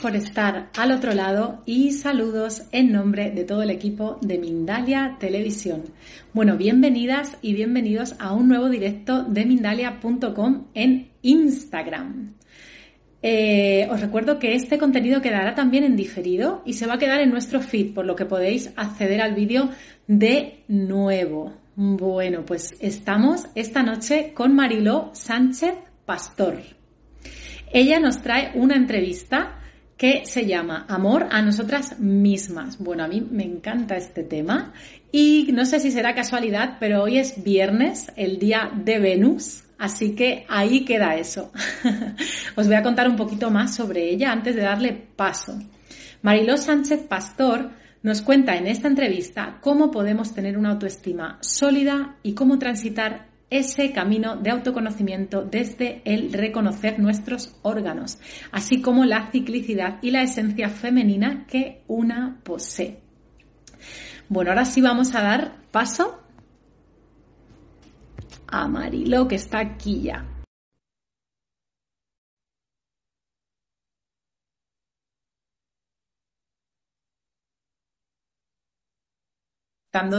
por estar al otro lado y saludos en nombre de todo el equipo de Mindalia Televisión. Bueno, bienvenidas y bienvenidos a un nuevo directo de mindalia.com en Instagram. Eh, os recuerdo que este contenido quedará también en diferido y se va a quedar en nuestro feed, por lo que podéis acceder al vídeo de nuevo. Bueno, pues estamos esta noche con Mariló Sánchez Pastor. Ella nos trae una entrevista que se llama Amor a nosotras mismas. Bueno, a mí me encanta este tema y no sé si será casualidad, pero hoy es viernes, el día de Venus, así que ahí queda eso. Os voy a contar un poquito más sobre ella antes de darle paso. Mariló Sánchez Pastor nos cuenta en esta entrevista cómo podemos tener una autoestima sólida y cómo transitar ese camino de autoconocimiento desde el reconocer nuestros órganos, así como la ciclicidad y la esencia femenina que una posee. Bueno, ahora sí vamos a dar paso a Marilo, que está aquí ya.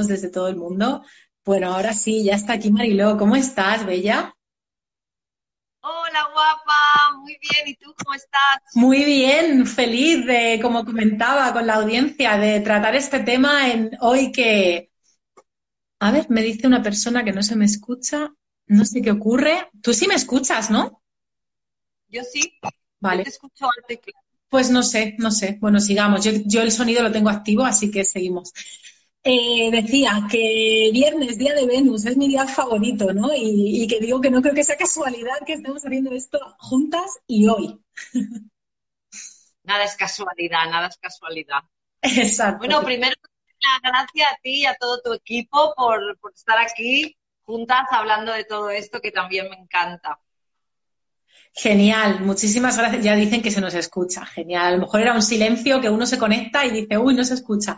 desde todo el mundo. Bueno, ahora sí, ya está aquí Mariló. ¿Cómo estás, Bella? Hola, guapa. Muy bien. ¿Y tú cómo estás? Muy bien, feliz de, como comentaba con la audiencia, de tratar este tema en hoy que... A ver, me dice una persona que no se me escucha. No sé qué ocurre. Tú sí me escuchas, ¿no? Yo sí. Vale. te escucho al Pues no sé, no sé. Bueno, sigamos. Yo, yo el sonido lo tengo activo, así que seguimos. Eh, decía que viernes, día de Venus, es mi día favorito, ¿no? Y, que digo que no creo que sea casualidad que estemos haciendo esto juntas y hoy. Nada es casualidad, nada es casualidad. Exacto. Bueno, primero, gracias a ti y a todo tu equipo por, por estar aquí juntas hablando de todo esto que también me encanta. Genial, muchísimas gracias. Ya dicen que se nos escucha. Genial. A lo mejor era un silencio que uno se conecta y dice, uy, no se escucha.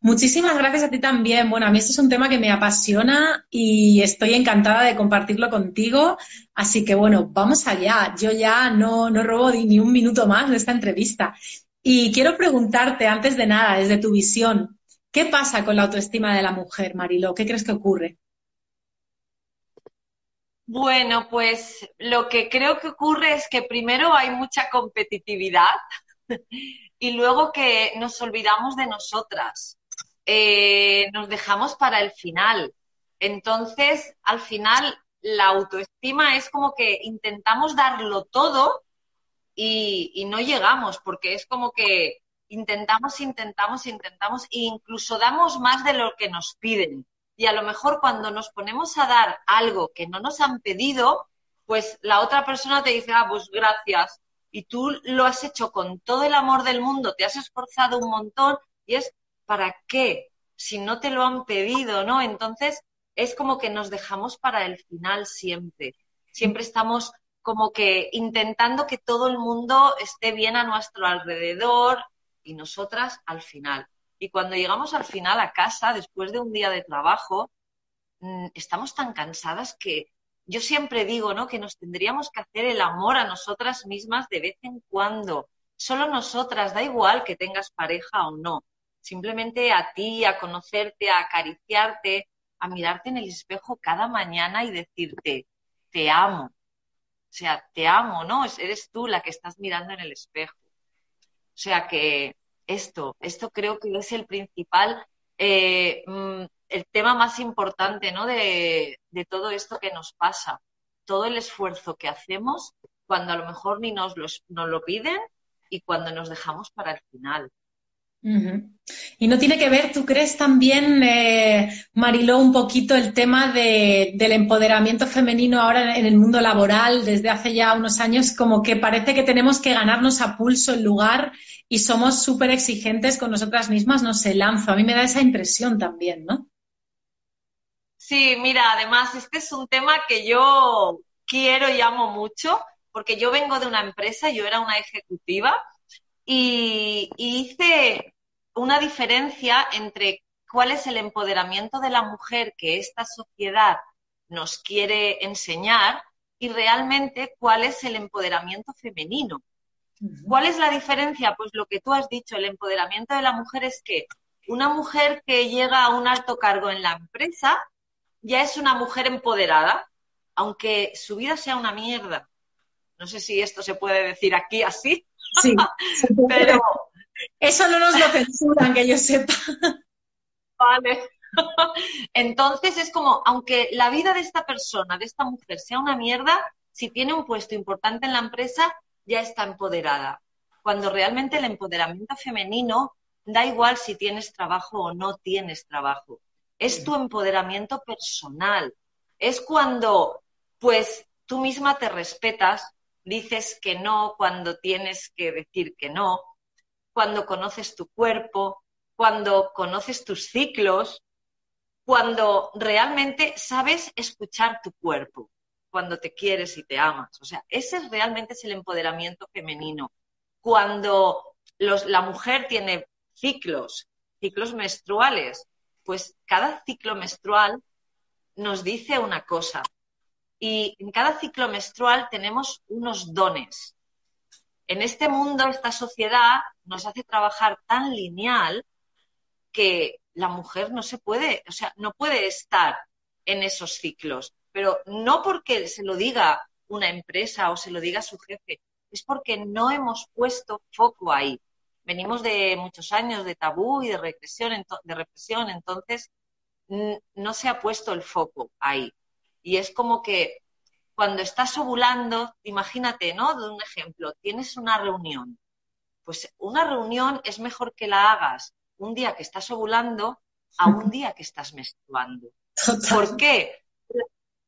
Muchísimas gracias a ti también. Bueno, a mí este es un tema que me apasiona y estoy encantada de compartirlo contigo. Así que bueno, vamos allá. Yo ya no, no robo ni un minuto más de esta entrevista. Y quiero preguntarte, antes de nada, desde tu visión, ¿qué pasa con la autoestima de la mujer, Marilo? ¿Qué crees que ocurre? Bueno, pues lo que creo que ocurre es que primero hay mucha competitividad y luego que nos olvidamos de nosotras, eh, nos dejamos para el final. Entonces, al final, la autoestima es como que intentamos darlo todo y, y no llegamos, porque es como que intentamos, intentamos, intentamos e incluso damos más de lo que nos piden y a lo mejor cuando nos ponemos a dar algo que no nos han pedido, pues la otra persona te dice, ah, pues gracias. Y tú lo has hecho con todo el amor del mundo, te has esforzado un montón y es, ¿para qué? Si no te lo han pedido, ¿no? Entonces es como que nos dejamos para el final siempre. Siempre estamos como que intentando que todo el mundo esté bien a nuestro alrededor y nosotras al final. Y cuando llegamos al final a casa, después de un día de trabajo, mm, estamos tan cansadas que yo siempre digo, ¿no? Que nos tendríamos que hacer el amor a nosotras mismas de vez en cuando. Solo nosotras, da igual que tengas pareja o no. Simplemente a ti, a conocerte, a acariciarte, a mirarte en el espejo cada mañana y decirte, te amo. O sea, te amo, ¿no? Eres tú la que estás mirando en el espejo. O sea que esto. Esto creo que es el principal, eh, mm, el tema más importante ¿no? de, todo esto que nos pasa. Todo el esfuerzo que hacemos cuando a lo mejor ni nos, nos lo piden y cuando nos dejamos para el final. Y no tiene que ver, ¿tú crees también, eh, Mariló, un poquito el tema del empoderamiento femenino ahora en el mundo laboral desde hace ya unos años? Como que parece que tenemos que ganarnos a pulso el lugar y somos súper exigentes con nosotras mismas, no sé, lanzo. A mí me da esa impresión también, ¿no? Sí, mira, además, este es un tema que yo quiero y amo mucho, porque yo vengo de una empresa, yo era una ejecutiva y, hice una diferencia entre cuál es el empoderamiento de la mujer que esta sociedad nos quiere enseñar y realmente cuál es el empoderamiento femenino. ¿Cuál es la diferencia? Pues lo que tú has dicho, el empoderamiento de la mujer es que una mujer que llega a un alto cargo en la empresa ya es una mujer empoderada, aunque su vida sea una mierda. No sé si esto se puede decir aquí así. Sí, pero eso no nos lo censuran, que yo sepa. Vale. Entonces es como, aunque la vida de esta persona, de esta mujer, sea una mierda, si tiene un puesto importante en la empresa, ya está empoderada. Cuando realmente el empoderamiento femenino da igual si tienes trabajo o no tienes trabajo. Es tu empoderamiento personal. Es cuando, pues, tú misma te respetas, dices que no cuando tienes que decir que no, cuando conoces tu cuerpo, cuando conoces tus ciclos, cuando realmente sabes escuchar tu cuerpo, cuando te quieres y te amas. O sea, ese realmente es el empoderamiento femenino. Cuando la mujer tiene ciclos, ciclos menstruales, pues cada ciclo menstrual nos dice una cosa. Y en cada ciclo menstrual tenemos unos dones. En este mundo, esta sociedad nos hace trabajar tan lineal que la mujer no se puede, o sea, no puede estar en esos ciclos, pero no porque se lo diga una empresa o se lo diga su jefe, es porque no hemos puesto foco ahí. Venimos de muchos años de tabú y de represión, de represión entonces no se ha puesto el foco ahí. Y es como que cuando estás ovulando, imagínate, ¿no? De un ejemplo, tienes una reunión. Pues una reunión es mejor que la hagas un día que estás ovulando a un día que estás menstruando. ¿Por qué?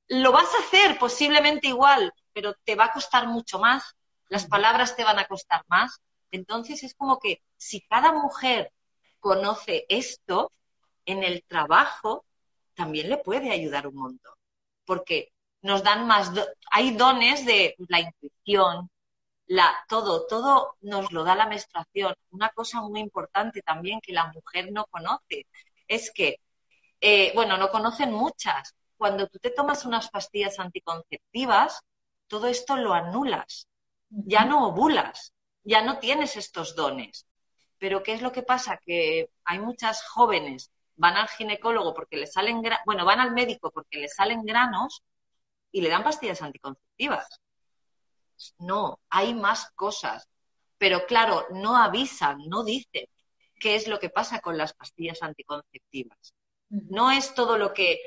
Lo vas a hacer posiblemente igual, pero te va a costar mucho más, las palabras te van a costar más. Entonces es como que si cada mujer conoce esto, en el trabajo también le puede ayudar un montón, porque nos dan más, hay dones de la intuición, todo, todo nos lo da la menstruación. Una cosa muy importante también que la mujer no conoce es que, eh, bueno, no conocen muchas. Cuando tú te tomas unas pastillas anticonceptivas, todo esto lo anulas. Ya no ovulas, ya no tienes estos dones. Pero ¿qué es lo que pasa? Que hay muchas jóvenes van al ginecólogo porque le salen, bueno, van al médico porque le salen granos y le dan pastillas anticonceptivas. No, hay más cosas. Pero claro, no avisan, no dicen qué es lo que pasa con las pastillas anticonceptivas. No es todo lo que,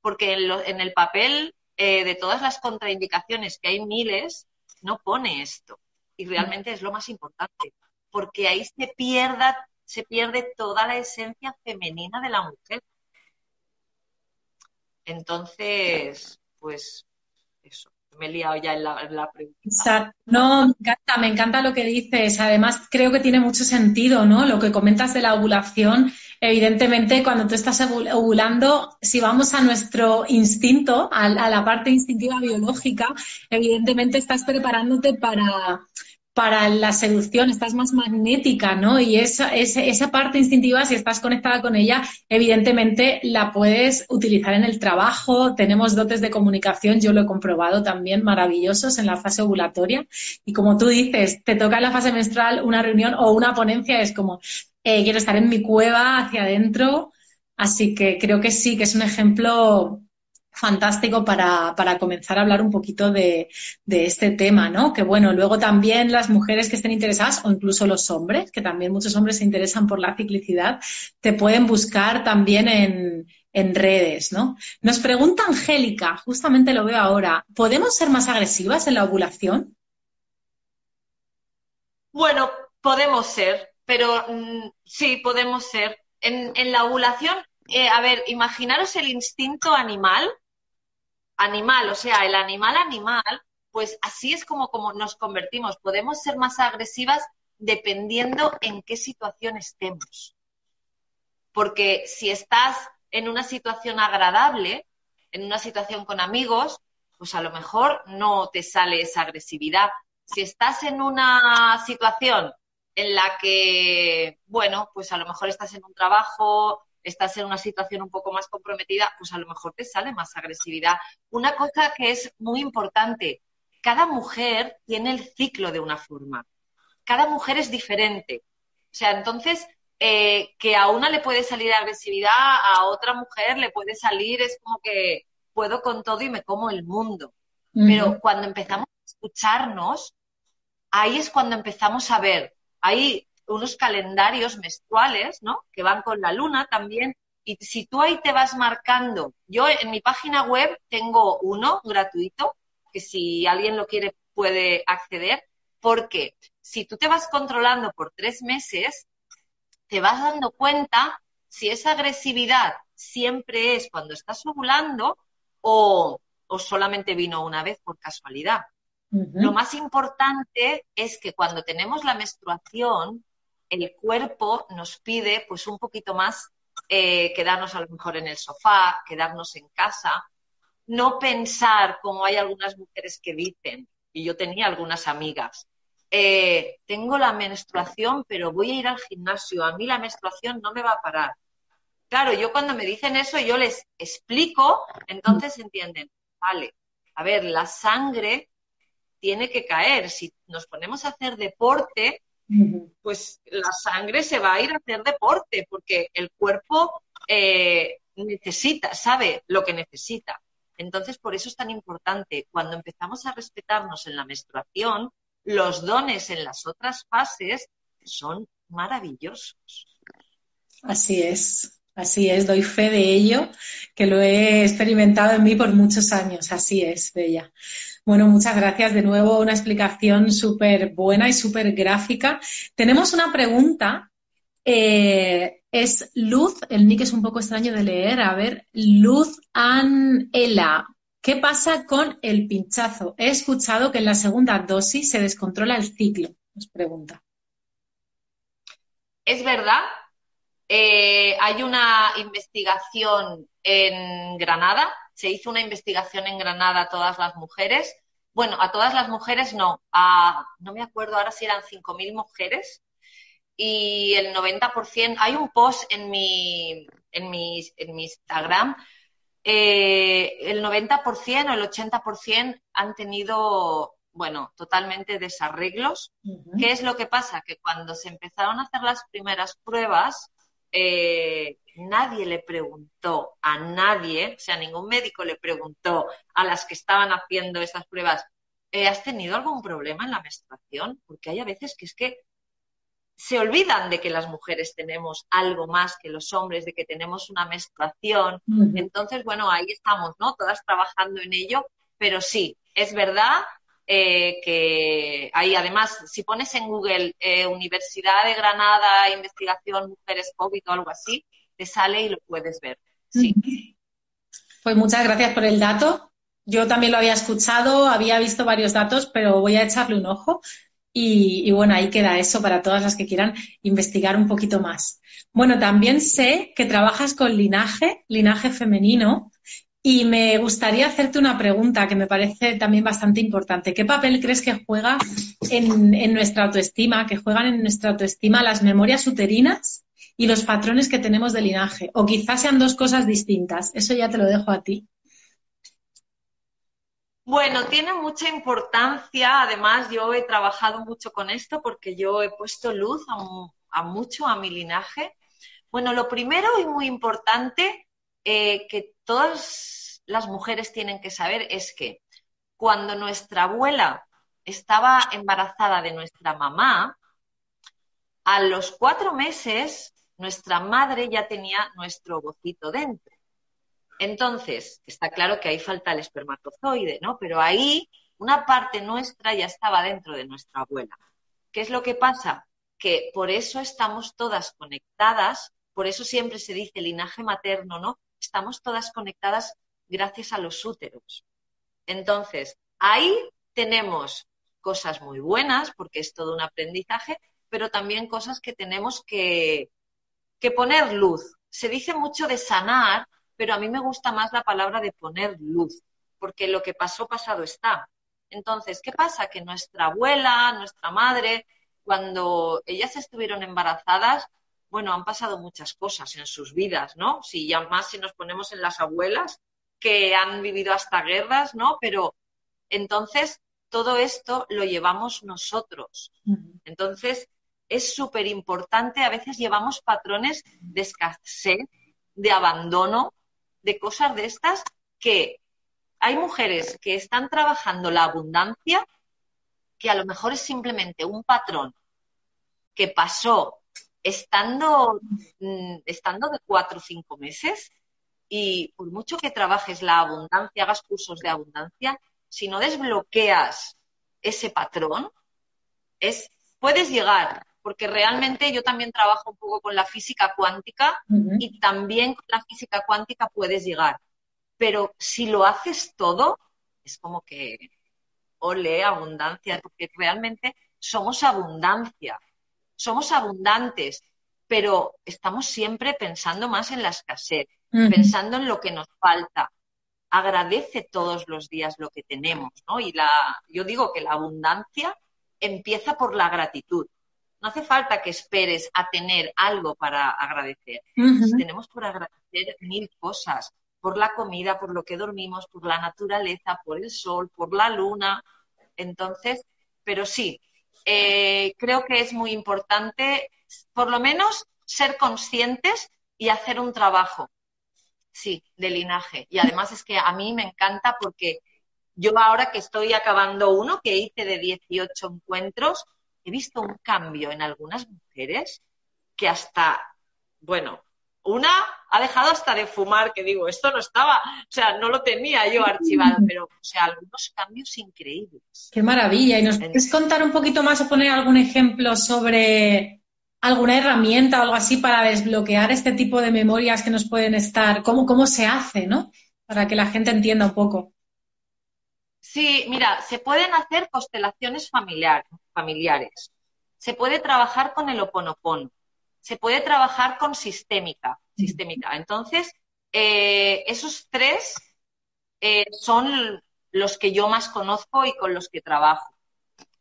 porque en, el papel eh, de todas las contraindicaciones, que hay miles, no pone esto. Y realmente es lo más importante, porque ahí se, pierda, se pierde toda la esencia femenina de la mujer. Entonces, pues eso me he liado ya en la, pregunta. No, me encanta, me encanta lo que dices. Además, creo que tiene mucho sentido, ¿no? Lo que comentas de la ovulación. Evidentemente, cuando tú estás ovulando, si vamos a nuestro instinto, a la parte instintiva biológica, evidentemente estás preparándote para para la seducción, estás más magnética, ¿no? Y esa, esa, parte instintiva, si estás conectada con ella, evidentemente la puedes utilizar en el trabajo. Tenemos dotes de comunicación, yo lo he comprobado también, maravillosos en la fase ovulatoria. Y como tú dices, te toca en la fase menstrual una reunión o una ponencia, es como, eh, quiero estar en mi cueva, hacia adentro. Así que creo que sí, que es un ejemplo fantástico para, para, comenzar a hablar un poquito de, de, este tema, ¿no? Que bueno, luego también las mujeres que estén interesadas, o incluso los hombres, que también muchos hombres se interesan por la ciclicidad, te pueden buscar también en, en redes, ¿no? Nos pregunta Angélica, justamente lo veo ahora, ¿podemos ser más agresivas en la ovulación? Bueno, podemos ser, pero mm, sí, podemos ser. En, en la ovulación, eh, a ver, imaginaros el instinto animal animal, o sea, el animal animal, pues así es como, como nos convertimos. Podemos ser más agresivas dependiendo en qué situación estemos. Porque si estás en una situación agradable, en una situación con amigos, pues a lo mejor no te sale esa agresividad. Si estás en una situación en la que, bueno, pues a lo mejor estás en un trabajo, estás en una situación un poco más comprometida, pues a lo mejor te sale más agresividad. Una cosa que es muy importante, cada mujer tiene el ciclo de una forma. cada mujer es diferente. O sea, entonces, eh, que a una le puede salir agresividad, a otra mujer le puede salir, es como que puedo con todo y me como el mundo. Pero cuando empezamos a escucharnos, ahí es cuando empezamos a ver, hay unos calendarios menstruales, ¿no? Que van con la luna también. Y si tú ahí te vas marcando, yo en mi página web tengo uno gratuito, que si alguien lo quiere puede acceder, porque si tú te vas controlando por tres meses, te vas dando cuenta si esa agresividad siempre es cuando estás ovulando o, solamente vino una vez por casualidad. Lo más importante es que cuando tenemos la menstruación, el cuerpo nos pide pues un poquito más eh, quedarnos a lo mejor en el sofá, quedarnos en casa, no pensar como hay algunas mujeres que dicen, y yo tenía algunas amigas, eh, tengo la menstruación, pero voy a ir al gimnasio, a mí la menstruación no me va a parar. Claro, yo cuando me dicen eso, yo les explico, entonces entienden, vale, a ver, la sangre tiene que caer. Si nos ponemos a hacer deporte, pues la sangre se va a ir a hacer deporte, porque el cuerpo eh, necesita, sabe lo que necesita. Entonces, por eso es tan importante, cuando empezamos a respetarnos en la menstruación, los dones en las otras fases son maravillosos. Así es, así es, doy fe de ello, que lo he experimentado en mí por muchos años, así es, Bella. Bueno, muchas gracias de nuevo, una explicación súper buena y súper gráfica. Tenemos una pregunta, eh, es Luz, el nick es un poco extraño de leer, a ver, Luz Anela, ¿Qué pasa con el pinchazo? He escuchado que en la segunda dosis se descontrola el ciclo, nos pregunta. Es verdad. Eh, hay una investigación en Granada, se hizo una investigación en Granada a todas las mujeres. Bueno, a todas las mujeres no, a, no me acuerdo ahora si eran 5.000 mujeres y el 90%, hay un post en mi, en mi, en mi Instagram eh, el 90% o el 80% han tenido, bueno, totalmente desarreglos. ¿Qué es lo que pasa? Que cuando se empezaron a hacer las primeras pruebas, eh, nadie le preguntó a nadie, o sea, ningún médico le preguntó a las que estaban haciendo esas pruebas, eh, ¿has tenido algún problema en la menstruación? Porque hay a veces que es que se olvidan de que las mujeres tenemos algo más que los hombres, de que tenemos una menstruación. Entonces, bueno, ahí estamos, ¿no? Todas trabajando en ello, pero sí, es verdad eh, que ahí además, si pones en Google eh, Universidad de Granada, investigación mujeres COVID o algo así, te sale y lo puedes ver. Sí. Pues muchas gracias por el dato. Yo también lo había escuchado, había visto varios datos, pero voy a echarle un ojo. Y, bueno, ahí queda eso para todas las que quieran investigar un poquito más. Bueno, también sé que trabajas con linaje, linaje femenino, y me gustaría hacerte una pregunta que me parece también bastante importante. ¿Qué papel crees que juega en, nuestra autoestima, que juegan en nuestra autoestima las memorias uterinas y los patrones que tenemos de linaje? O quizás sean dos cosas distintas. Eso ya te lo dejo a ti. Bueno, tiene mucha importancia. Además, yo he trabajado mucho con esto porque yo he puesto luz a, mucho a mi linaje. Bueno, lo primero y muy importante eh, que todas las mujeres tienen que saber es que cuando nuestra abuela estaba embarazada de nuestra mamá, a los cuatro meses nuestra madre ya tenía nuestro bocito dentro. Entonces, está claro que ahí falta el espermatozoide, ¿no? Pero ahí una parte nuestra ya estaba dentro de nuestra abuela. ¿Qué es lo que pasa? Que por eso estamos todas conectadas, por eso siempre se dice linaje materno, ¿no? Estamos todas conectadas gracias a los úteros. Entonces, ahí tenemos cosas muy buenas, porque es todo un aprendizaje, pero también cosas que tenemos que, que poner luz. Se dice mucho de sanar, pero a mí me gusta más la palabra de poner luz, porque lo que pasó, pasado está. Entonces, ¿qué pasa? Que nuestra abuela, nuestra madre, cuando ellas estuvieron embarazadas, bueno, han pasado muchas cosas en sus vidas, ¿no? Si ya más si nos ponemos en las abuelas, que han vivido hasta guerras, ¿no? Pero entonces, todo esto lo llevamos nosotros. Entonces, es súper importante, a veces llevamos patrones de escasez, de abandono, de cosas de estas que hay mujeres que están trabajando la abundancia, que a lo mejor es simplemente un patrón que pasó estando, mm, estando de cuatro o cinco meses y por mucho que trabajes la abundancia, hagas cursos de abundancia, si no desbloqueas ese patrón, es, puedes llegar, porque realmente yo también trabajo un poco con la física cuántica y también con la física cuántica puedes llegar. Pero si lo haces todo, es como que, ole, abundancia, porque realmente somos abundancia, somos abundantes, pero estamos siempre pensando más en la escasez, pensando en lo que nos falta. Agradece todos los días lo que tenemos, ¿no? Y la, yo digo que la abundancia empieza por la gratitud. No hace falta que esperes a tener algo para agradecer. Tenemos por agradecer mil cosas, por la comida, por lo que dormimos, por la naturaleza, por el sol, por la luna. Entonces, pero sí, eh, creo que es muy importante, por lo menos, ser conscientes y hacer un trabajo sí, de linaje. Y además es que a mí me encanta porque yo ahora que estoy acabando uno que hice de 18 encuentros, he visto un cambio en algunas mujeres que hasta, bueno, una ha dejado hasta de fumar, que digo, esto no estaba, o sea, no lo tenía yo archivado, pero, o sea, algunos cambios increíbles. Qué maravilla. ¿Y nos puedes contar un poquito más o poner algún ejemplo sobre alguna herramienta o algo así para desbloquear este tipo de memorias que nos pueden estar? ¿Cómo, cómo se hace, no? Para que la gente entienda un poco. Sí, mira, se pueden hacer constelaciones familiares. Se puede trabajar con el oponopono. Se puede trabajar con sistémica. sistémica. Entonces, eh, esos tres eh, son los que yo más conozco y con los que trabajo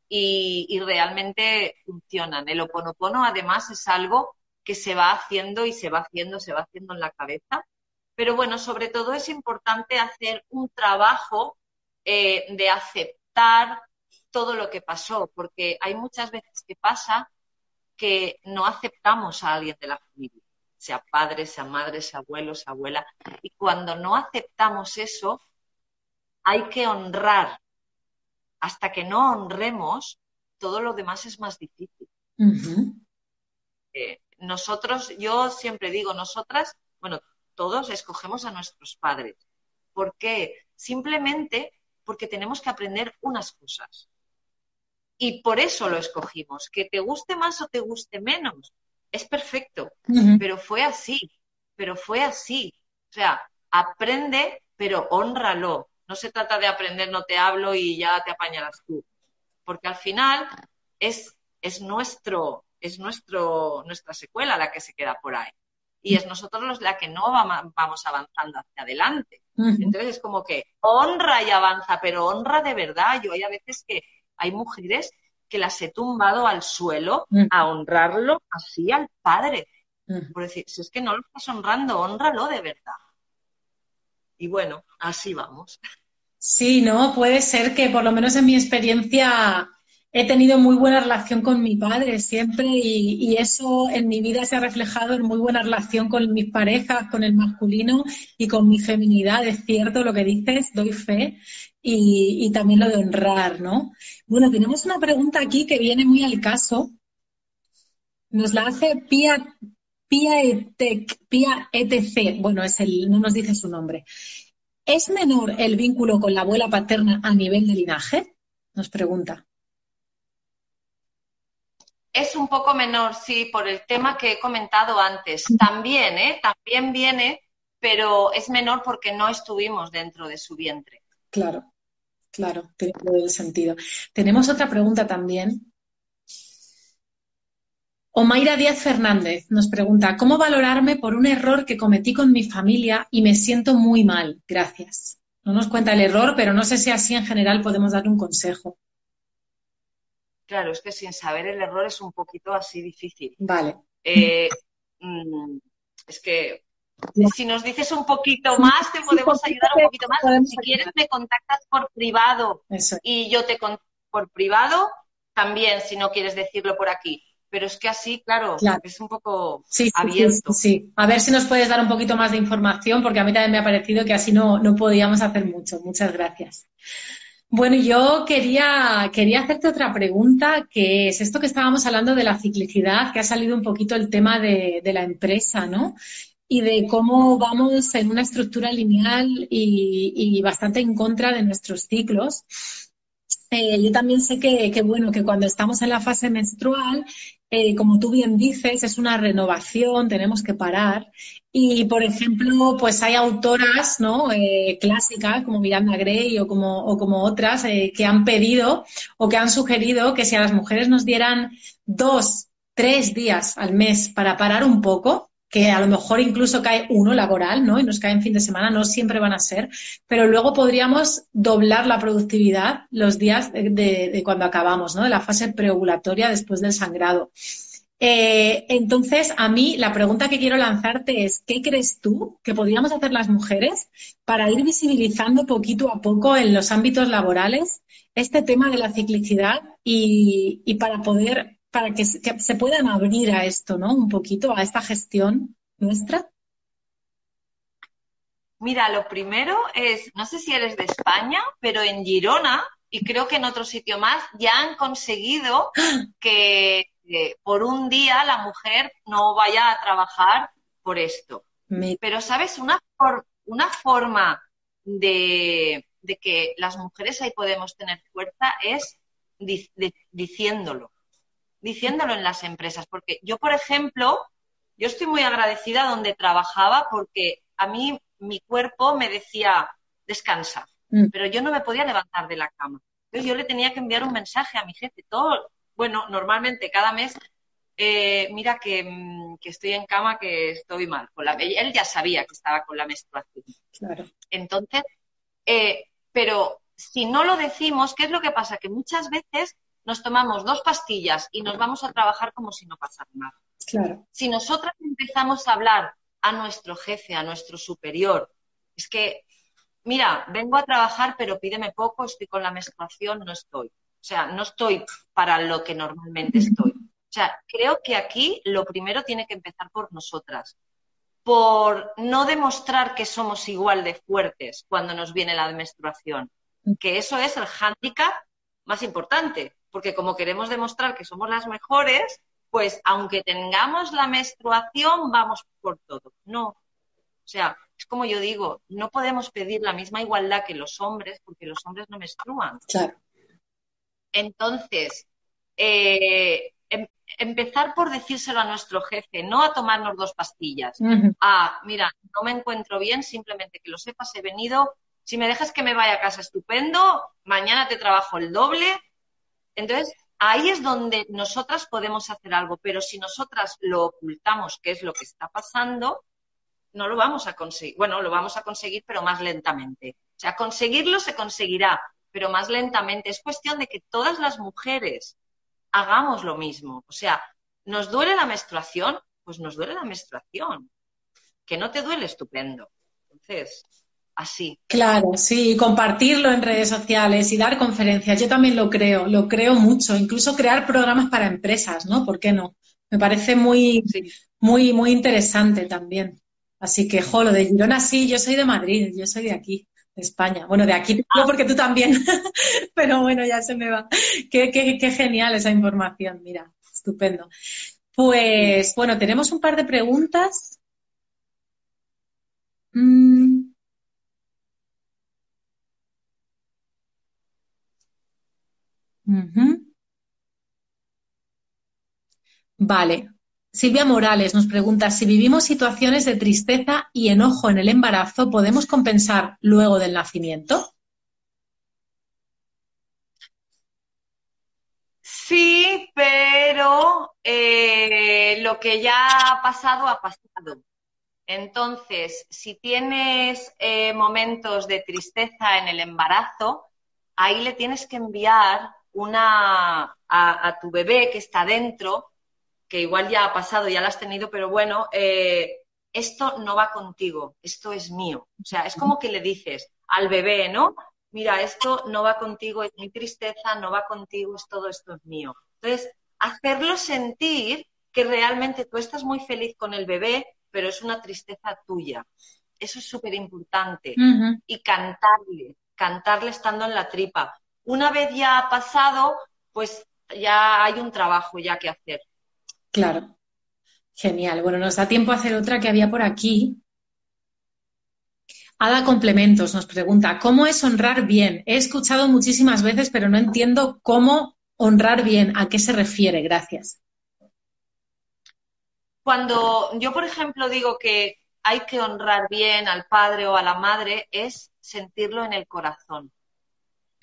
y, realmente funcionan. El oponopono además es algo que se va haciendo y se va haciendo, se va haciendo en la cabeza. Pero bueno, sobre todo es importante hacer un trabajo eh, de aceptar todo lo que pasó, porque hay muchas veces que pasa que no aceptamos a alguien de la familia, sea padre, sea madre, sea abuelo, sea abuela. Y cuando no aceptamos eso, hay que honrar hasta que no honremos, todo lo demás es más difícil. Eh, nosotros, yo siempre digo, nosotras, bueno, todos escogemos a nuestros padres. ¿Por qué? Simplemente porque tenemos que aprender unas cosas. Y por eso lo escogimos. Que te guste más o te guste menos, es perfecto. Pero fue así, pero fue así. O sea, aprende, pero honralo. No se trata de aprender, no te hablo y ya te apañarás tú. Porque al final es, es, nuestro, es nuestro, nuestra secuela la que se queda por ahí. Y es nosotros los la que no vamos avanzando hacia adelante. Entonces es como que honra y avanza, pero honra de verdad. Yo hay a veces que hay mujeres que las he tumbado al suelo a honrarlo así al padre. Por decir, si es que no lo estás honrando, honralo de verdad. Y bueno, así vamos. Sí, no, puede ser que por lo menos en mi experiencia he tenido muy buena relación con mi padre siempre y, eso en mi vida se ha reflejado en muy buena relación con mis parejas, con el masculino y con mi feminidad. Es cierto lo que dices, doy fe y, también lo de honrar, ¿no? Bueno, tenemos una pregunta aquí que viene muy al caso. Nos la hace Pia, ETC. Bueno, es el, no nos dice su nombre. ¿Es menor el vínculo con la abuela paterna a nivel de linaje? Nos pregunta. Es un poco menor, sí, por el tema que he comentado antes. También, ¿eh? También viene, pero es menor porque no estuvimos dentro de su vientre. Claro, claro, tiene todo el sentido. Tenemos otra pregunta también Omaira Díaz Fernández nos pregunta, ¿cómo valorarme por un error que cometí con mi familia y me siento muy mal? Gracias. No nos cuenta el error, pero no sé si así en general podemos dar un consejo. Claro, es que sin saber el error es un poquito así difícil. Vale. Eh, mm, es que si nos dices un poquito más, te podemos ayudar un poquito más. Si quieres, me contactas por privado y yo te contesto por privado, también si no quieres decirlo por aquí. Pero es que así, claro, es un poco abierto. Sí, sí, a ver si nos puedes dar un poquito más de información, porque a mí también me ha parecido que así no, no podíamos hacer mucho. Muchas gracias. Bueno, yo quería, quería hacerte otra pregunta, que es esto que estábamos hablando de la ciclicidad, que ha salido un poquito el tema de, la empresa, ¿no? Y de cómo vamos en una estructura lineal y, bastante en contra de nuestros ciclos. Eh, yo también sé que, que, bueno, que cuando estamos en la fase menstrual eh, como tú bien dices, es una renovación, tenemos que parar. Y, por ejemplo, pues hay autoras ¿no? Eh, clásicas como Miranda Gray o como, otras eh, que han pedido o que han sugerido que si a las mujeres nos dieran dos, tres días al mes para parar un poco, que a lo mejor incluso cae uno laboral, ¿no? Y nos cae en fin de semana, no siempre van a ser, pero luego podríamos doblar la productividad los días de, cuando acabamos, ¿no? De la fase preovulatoria después del sangrado. Eh, entonces, a mí la pregunta que quiero lanzarte es, ¿qué crees tú que podríamos hacer las mujeres para ir visibilizando poquito a poco en los ámbitos laborales este tema de la ciclicidad y, y para poder para que, se puedan abrir a esto, ¿no? Un poquito, a esta gestión nuestra. Mira, lo primero es, no sé si eres de España, pero en Girona y creo que en otro sitio más ya han conseguido que, por un día la mujer no vaya a trabajar por esto. Pero, ¿sabes? Una, una forma de, que las mujeres ahí podemos tener fuerza es diciéndolo diciéndolo en las empresas, porque yo, por ejemplo, yo estoy muy agradecida donde trabajaba porque a mí mi cuerpo me decía, descansa, mm. pero yo no me podía levantar de la cama. Entonces yo le tenía que enviar un mensaje a mi jefe, todo, bueno, normalmente cada mes, eh, mira mm, que, estoy en cama, que estoy mal. Con la, él ya sabía que estaba con la menstruación. Claro. Entonces, eh, pero si no lo decimos, ¿qué es lo que pasa? Que muchas veces nos tomamos dos pastillas y nos vamos a trabajar como si no pasara nada. Claro. Si nosotras empezamos a hablar a nuestro jefe, a nuestro superior, es que, mira, vengo a trabajar, pero pídeme poco, estoy con la menstruación, no estoy. O sea, no estoy para lo que normalmente estoy. O sea, creo que aquí lo primero tiene que empezar por nosotras, por no demostrar que somos igual de fuertes cuando nos viene la menstruación, que eso es el hándicap más importante porque como queremos demostrar que somos las mejores, pues aunque tengamos la menstruación, vamos por todo. No. O sea, es como yo digo, no podemos pedir la misma igualdad que los hombres porque los hombres no menstruan. Claro. Entonces, eh, em, empezar por decírselo a nuestro jefe, no a tomarnos dos pastillas. A, mira, no me encuentro bien, simplemente que lo sepas, he venido. Si me dejas que me vaya a casa, estupendo. Mañana te trabajo el doble entonces, ahí es donde nosotras podemos hacer algo, pero si nosotras lo ocultamos, qué es lo que está pasando, no lo vamos a conseguir. Bueno, lo vamos a conseguir, pero más lentamente. O sea, conseguirlo se conseguirá, pero más lentamente. Es cuestión de que todas las mujeres hagamos lo mismo. O sea, ¿nos duele la menstruación? Pues nos duele la menstruación. Que no te duele, estupendo. Entonces, así. Claro, sí, compartirlo en redes sociales y dar conferencias. Yo también lo creo, lo creo mucho. Incluso crear programas para empresas, ¿no? ¿Por qué no? Me parece muy, muy, muy interesante también. Así que, jo, lo de Girona sí, yo soy de Madrid, yo soy de aquí, de España. Bueno, de aquí no porque tú también, pero bueno, ya se me va. Qué, qué, qué genial esa información, mira, estupendo. Pues bueno, tenemos un par de preguntas. Mm. Vale. Silvia Morales nos pregunta si vivimos situaciones de tristeza y enojo en el embarazo, ¿podemos compensar luego del nacimiento? Sí, pero eh, lo que ya ha pasado ha pasado. Entonces, si tienes eh, momentos de tristeza en el embarazo, ahí le tienes que enviar una a, tu bebé que está dentro, que igual ya ha pasado, ya la has tenido, pero bueno, eh, esto no va contigo, esto es mío. O sea, es como que le dices al bebé, ¿no? mira, esto no va contigo, es mi tristeza, no va contigo, es todo esto es mío. Entonces, hacerlo sentir que realmente tú estás muy feliz con el bebé, pero es una tristeza tuya. Eso es súper importante. Y cantarle, cantarle estando en la tripa. Una vez ya ha pasado, pues ya hay un trabajo ya que hacer. Claro. Genial. Bueno, nos da tiempo a hacer otra que había por aquí. Ada Complementos nos pregunta, ¿cómo es honrar bien? He escuchado muchísimas veces, pero no entiendo cómo honrar bien. ¿A qué se refiere? Gracias. Cuando yo, por ejemplo, digo que hay que honrar bien al padre o a la madre, es sentirlo en el corazón.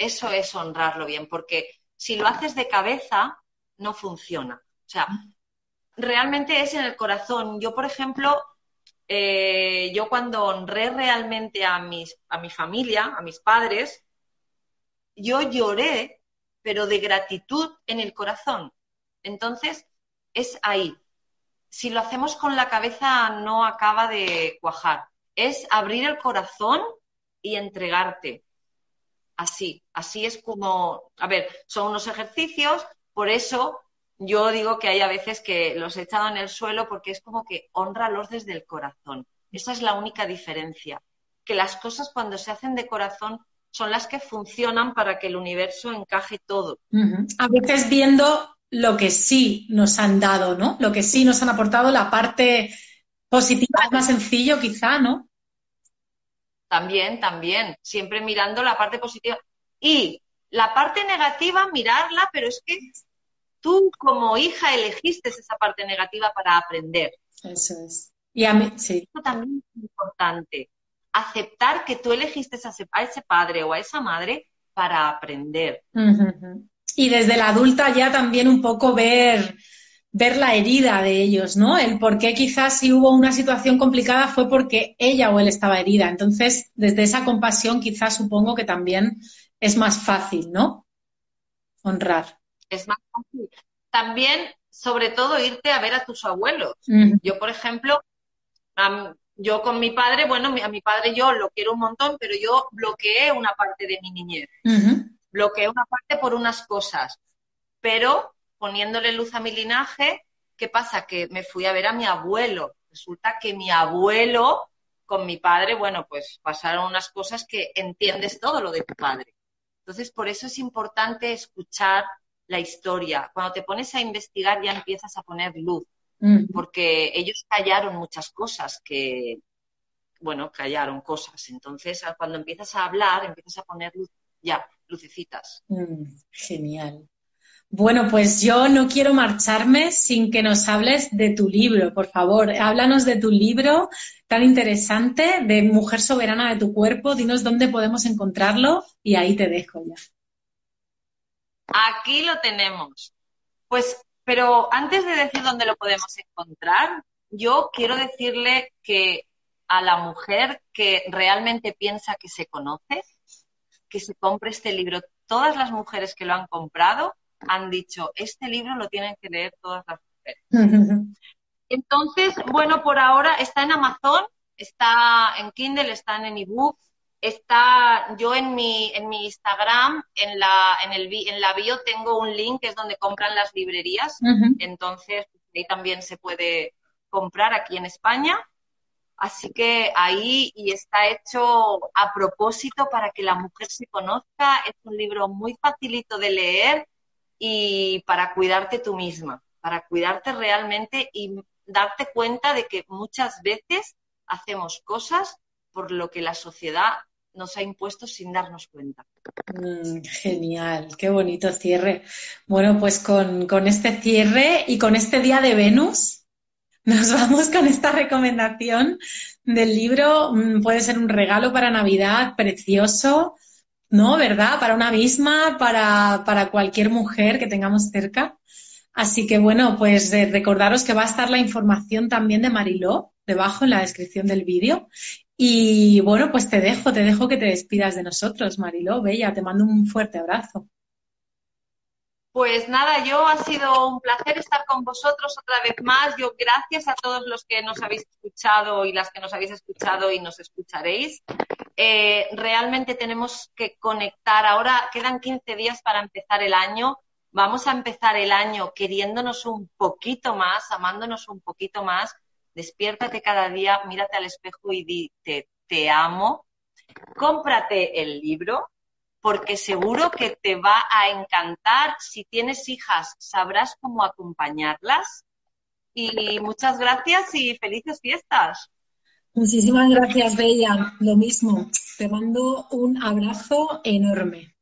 Eso es honrarlo bien, porque si lo haces de cabeza, no funciona. O sea, realmente es en el corazón. Yo, por ejemplo, eh, yo cuando honré realmente a, mis, a mi familia, a mis padres, yo lloré, pero de gratitud en el corazón. Entonces, es ahí. Si lo hacemos con la cabeza, no acaba de cuajar. Es abrir el corazón y entregarte así. Así es como, a ver, son unos ejercicios, por eso yo digo que hay a veces que los he echado en el suelo porque es como que honralos desde el corazón. Esa es la única diferencia. Que las cosas cuando se hacen de corazón son las que funcionan para que el universo encaje todo. A veces viendo lo que sí nos han dado, ¿no? Lo que sí nos han aportado, la parte positiva es más sencillo quizá, ¿no? También, también, siempre mirando la parte positiva. Y la parte negativa, mirarla, pero es que tú como hija elegiste esa parte negativa para aprender. Eso es. Y a mí, sí. Eso también es importante. Aceptar que tú elegiste a ese padre o a esa madre para aprender. Y desde la adulta ya también un poco ver ver la herida de ellos, ¿no? El por qué quizás si hubo una situación complicada fue porque ella o él estaba herida. Entonces, desde esa compasión quizás supongo que también es más fácil, ¿no? Honrar. Es más fácil. También, sobre todo, irte a ver a tus abuelos. Yo, por ejemplo, yo con mi padre, bueno, a mi padre yo lo quiero un montón, pero yo bloqueé una parte de mi niñez. Bloqueé una parte por unas cosas. Pero poniéndole luz a mi linaje, ¿qué pasa? Que me fui a ver a mi abuelo. Resulta que mi abuelo con mi padre, bueno, pues pasaron unas cosas que entiendes todo lo de tu padre. Entonces, por eso es importante escuchar la historia. Cuando te pones a investigar ya empiezas a poner luz, porque ellos callaron muchas cosas que, bueno, callaron cosas. Entonces, cuando empiezas a hablar, empiezas a poner luz, ya, lucecitas. Mm, genial. Bueno, pues yo no quiero marcharme sin que nos hables de tu libro, por favor. Háblanos de tu libro tan interesante de Mujer Soberana de tu Cuerpo. Dinos dónde podemos encontrarlo y ahí te dejo ya. Aquí lo tenemos. Pues, pero antes de decir dónde lo podemos encontrar, yo quiero decirle que a la mujer que realmente piensa que se conoce, que se compre este libro. Todas las mujeres que lo han comprado han dicho, este libro lo tienen que leer todas las mujeres. Entonces, bueno, por ahora está en Amazon, está en Kindle, está en ebook, está yo en mi, en mi Instagram, en la, en, el, en la bio tengo un link que es donde compran las librerías, entonces ahí también se puede comprar aquí en España. Así que ahí y está hecho a propósito para que la mujer se conozca. Es un libro muy facilito de leer y para cuidarte tú misma, para cuidarte realmente y darte cuenta de que muchas veces hacemos cosas por lo que la sociedad nos ha impuesto sin darnos cuenta. Mm, genial, qué bonito cierre. Bueno, pues con, con este cierre y con este día de Venus, nos vamos con esta recomendación del libro. Mm, puede ser un regalo para Navidad precioso ¿no? ¿Verdad? Para una misma, para, para cualquier mujer que tengamos cerca. Así que bueno, pues eh, recordaros que va a estar la información también de Mariló debajo en la descripción del vídeo. Y bueno, pues te dejo, te dejo que te despidas de nosotros, Mariló. Bella, te mando un fuerte abrazo. Pues nada, yo ha sido un placer estar con vosotros otra vez más. Yo gracias a todos los que nos habéis escuchado y las que nos habéis escuchado y nos escucharéis. Eh, realmente tenemos que conectar. Ahora quedan 15 días para empezar el año. Vamos a empezar el año queriéndonos un poquito más, amándonos un poquito más. Despiértate cada día, mírate al espejo y dite, te amo. Cómprate el libro, porque seguro que te va a encantar. Si tienes hijas, sabrás cómo acompañarlas. Y muchas gracias y felices fiestas. Muchísimas gracias, Bella. Lo mismo. Te mando un abrazo enorme.